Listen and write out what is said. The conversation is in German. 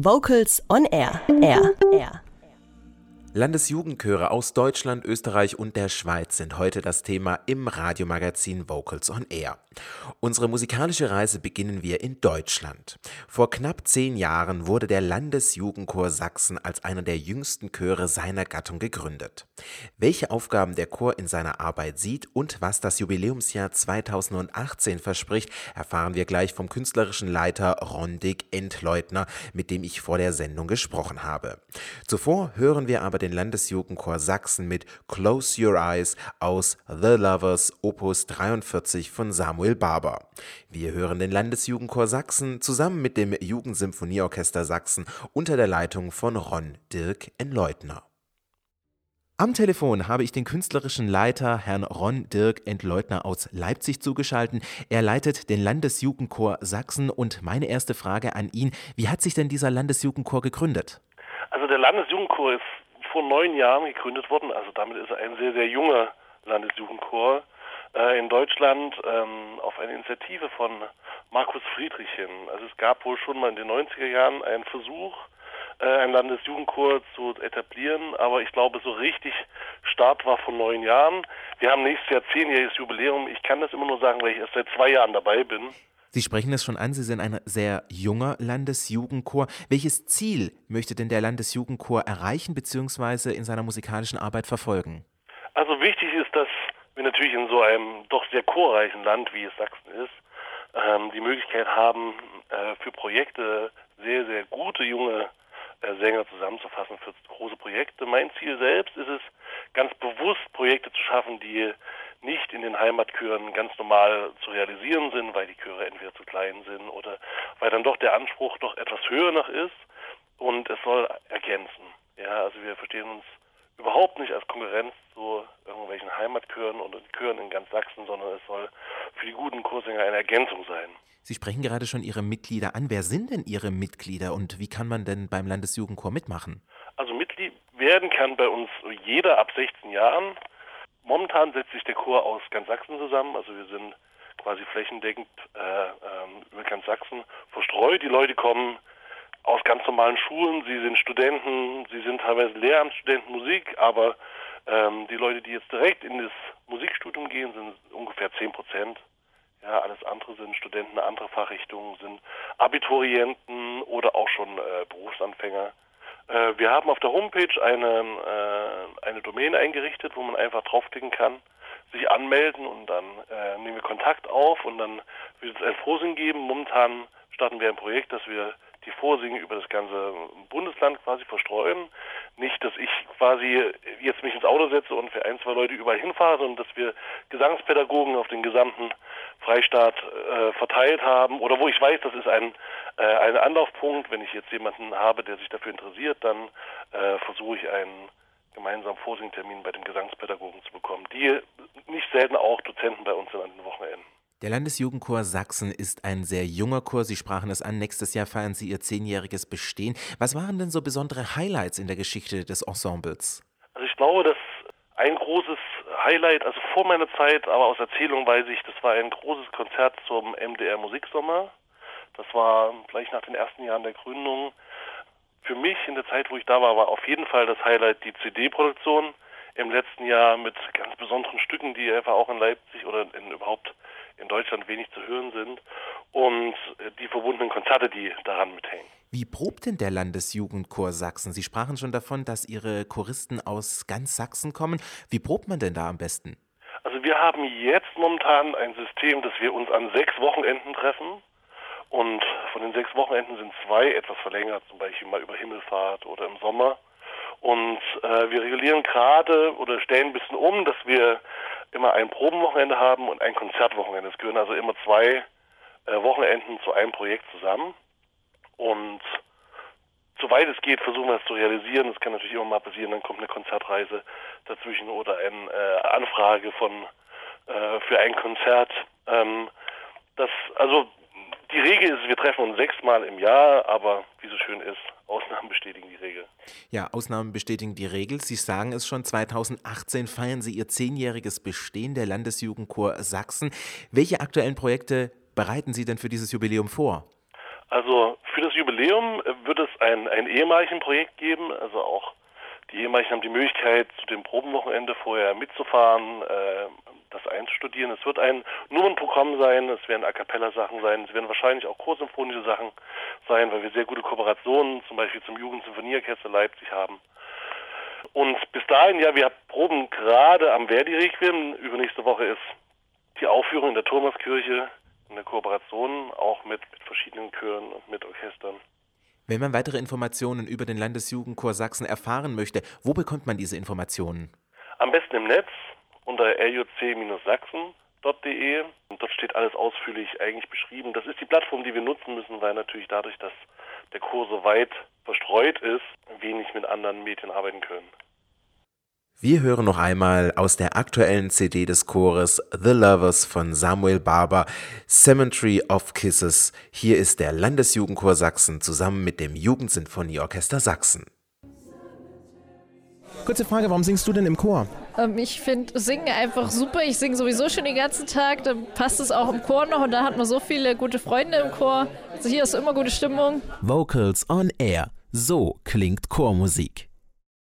Vocals on Air. Air. Air. Landesjugendchöre aus Deutschland, Österreich und der Schweiz sind heute das Thema im Radiomagazin Vocals on Air. Unsere musikalische Reise beginnen wir in Deutschland. Vor knapp zehn Jahren wurde der Landesjugendchor Sachsen als einer der jüngsten Chöre seiner Gattung gegründet. Welche Aufgaben der Chor in seiner Arbeit sieht und was das Jubiläumsjahr 2018 verspricht, erfahren wir gleich vom künstlerischen Leiter Rondig Entleutner, mit dem ich vor der Sendung gesprochen habe. Zuvor hören wir aber den Landesjugendchor Sachsen mit Close Your Eyes aus The Lovers Opus 43 von Samuel Barber. Wir hören den Landesjugendchor Sachsen zusammen mit dem Jugendsymphonieorchester Sachsen unter der Leitung von Ron Dirk Enleutner. Am Telefon habe ich den künstlerischen Leiter Herrn Ron Dirk Entleutner aus Leipzig zugeschaltet. Er leitet den Landesjugendchor Sachsen und meine erste Frage an ihn, wie hat sich denn dieser Landesjugendchor gegründet? Also der Landesjugendchor ist vor neun Jahren gegründet worden. Also damit ist er ein sehr, sehr junger Landesjugendchor äh, in Deutschland ähm, auf eine Initiative von Markus Friedrich hin. Also es gab wohl schon mal in den 90er Jahren einen Versuch, äh, einen Landesjugendchor zu etablieren, aber ich glaube, so richtig Start war vor neun Jahren. Wir haben nächstes Jahr zehnjähriges Jubiläum. Ich kann das immer nur sagen, weil ich erst seit zwei Jahren dabei bin. Sie sprechen es schon an, Sie sind ein sehr junger Landesjugendchor. Welches Ziel möchte denn der Landesjugendchor erreichen bzw. in seiner musikalischen Arbeit verfolgen? Also wichtig ist, dass wir natürlich in so einem doch sehr chorreichen Land, wie es Sachsen ist, ähm, die Möglichkeit haben, äh, für Projekte sehr, sehr gute junge äh, Sänger zusammenzufassen für große Projekte. Mein Ziel selbst ist es, ganz bewusst Projekte zu schaffen, die nicht in den Heimatchören ganz normal zu realisieren sind, weil die Chöre entweder zu klein sind oder weil dann doch der Anspruch doch etwas höher noch ist und es soll ergänzen. Ja, also wir verstehen uns überhaupt nicht als Konkurrenz zu irgendwelchen Heimatchören oder Chören in ganz Sachsen, sondern es soll für die guten Chorsänger eine Ergänzung sein. Sie sprechen gerade schon Ihre Mitglieder an. Wer sind denn Ihre Mitglieder und wie kann man denn beim Landesjugendchor mitmachen? Also Mitglied werden kann bei uns jeder ab 16 Jahren. Momentan setzt sich der Chor aus ganz Sachsen zusammen. Also wir sind quasi flächendeckend äh, ähm, über ganz Sachsen verstreut. Die Leute kommen aus ganz normalen Schulen. Sie sind Studenten, sie sind teilweise Lehramtsstudenten Musik, aber ähm, die Leute, die jetzt direkt in das Musikstudium gehen, sind ungefähr 10 Prozent. Ja, alles andere sind Studenten anderer Fachrichtungen, sind Abiturienten oder auch schon äh, Berufsanfänger. Äh, wir haben auf der Homepage eine, äh, eine Domain eingerichtet, wo man einfach draufklicken kann, sich anmelden und dann äh, nehmen wir Kontakt auf und dann wird es ein Vorsingen geben. Momentan starten wir ein Projekt, dass wir die Vorsingen über das ganze Bundesland quasi verstreuen. Nicht, dass ich quasi jetzt mich ins Auto setze und für ein, zwei Leute überall hinfahre, sondern dass wir Gesangspädagogen auf den gesamten Freistaat äh, verteilt haben oder wo ich weiß, das ist ein, äh, ein Anlaufpunkt. Wenn ich jetzt jemanden habe, der sich dafür interessiert, dann äh, versuche ich einen gemeinsamen Vorsingtermin bei den Gesangspädagogen zu bekommen, die nicht selten auch Dozenten bei uns sind an den Wochenenden. Der Landesjugendchor Sachsen ist ein sehr junger Chor. Sie sprachen es an. Nächstes Jahr feiern Sie Ihr zehnjähriges Bestehen. Was waren denn so besondere Highlights in der Geschichte des Ensembles? Also ich glaube, dass ein großes Highlight, also vor meiner Zeit, aber aus Erzählung weiß ich, das war ein großes Konzert zum MDR Musiksommer. Das war gleich nach den ersten Jahren der Gründung. Für mich in der Zeit, wo ich da war, war auf jeden Fall das Highlight die CD-Produktion im letzten Jahr mit ganz besonderen Stücken, die einfach auch in Leipzig oder in, überhaupt in Deutschland wenig zu hören sind und die verbundenen Konzerte, die daran mithängen. Wie probt denn der Landesjugendchor Sachsen? Sie sprachen schon davon, dass Ihre Choristen aus ganz Sachsen kommen. Wie probt man denn da am besten? Also wir haben jetzt momentan ein System, dass wir uns an sechs Wochenenden treffen. Und von den sechs Wochenenden sind zwei etwas verlängert, zum Beispiel mal über Himmelfahrt oder im Sommer. Und äh, wir regulieren gerade oder stellen ein bisschen um, dass wir immer ein Probenwochenende haben und ein Konzertwochenende. Es gehören also immer zwei äh, Wochenenden zu einem Projekt zusammen. Und soweit es geht, versuchen wir es zu realisieren. Das kann natürlich immer mal passieren, dann kommt eine Konzertreise dazwischen oder eine äh, Anfrage von äh, für ein Konzert. Ähm, das, also die Regel ist, wir treffen uns sechsmal im Jahr, aber wie so schön ist, Ausnahmen bestätigen die Regel. Ja, Ausnahmen bestätigen die Regel. Sie sagen es schon, 2018 feiern Sie Ihr zehnjähriges Bestehen der Landesjugendchor Sachsen. Welche aktuellen Projekte bereiten Sie denn für dieses Jubiläum vor? Also für das Jubiläum Jubiläum wird es ein, ein Ehemarichen-Projekt geben, also auch die Ehemaligen haben die Möglichkeit, zu dem Probenwochenende vorher mitzufahren, äh, das einzustudieren. Es wird ein Nummernprogramm sein, es werden A Cappella-Sachen sein, es werden wahrscheinlich auch chorsymphonische Sachen sein, weil wir sehr gute Kooperationen zum Beispiel zum Jugendsymphonieorchester Leipzig haben. Und bis dahin, ja, wir proben gerade am Verdi-Requiem. Übernächste Woche ist die Aufführung in der Thomaskirche in der Kooperation, auch mit, mit verschiedenen Chören und mit Orchestern. Wenn man weitere Informationen über den Landesjugendchor Sachsen erfahren möchte, wo bekommt man diese Informationen? Am besten im Netz unter ruc-sachsen.de. Dort steht alles ausführlich eigentlich beschrieben. Das ist die Plattform, die wir nutzen müssen, weil natürlich dadurch, dass der Chor so weit verstreut ist, wenig mit anderen Medien arbeiten können. Wir hören noch einmal aus der aktuellen CD des Chores The Lovers von Samuel Barber, Cemetery of Kisses. Hier ist der Landesjugendchor Sachsen zusammen mit dem Jugendsinfonieorchester Sachsen. Kurze Frage, warum singst du denn im Chor? Ähm, ich finde Singen einfach super. Ich singe sowieso schon den ganzen Tag. Dann passt es auch im Chor noch und da hat man so viele gute Freunde im Chor. Also hier ist immer gute Stimmung. Vocals on Air. So klingt Chormusik.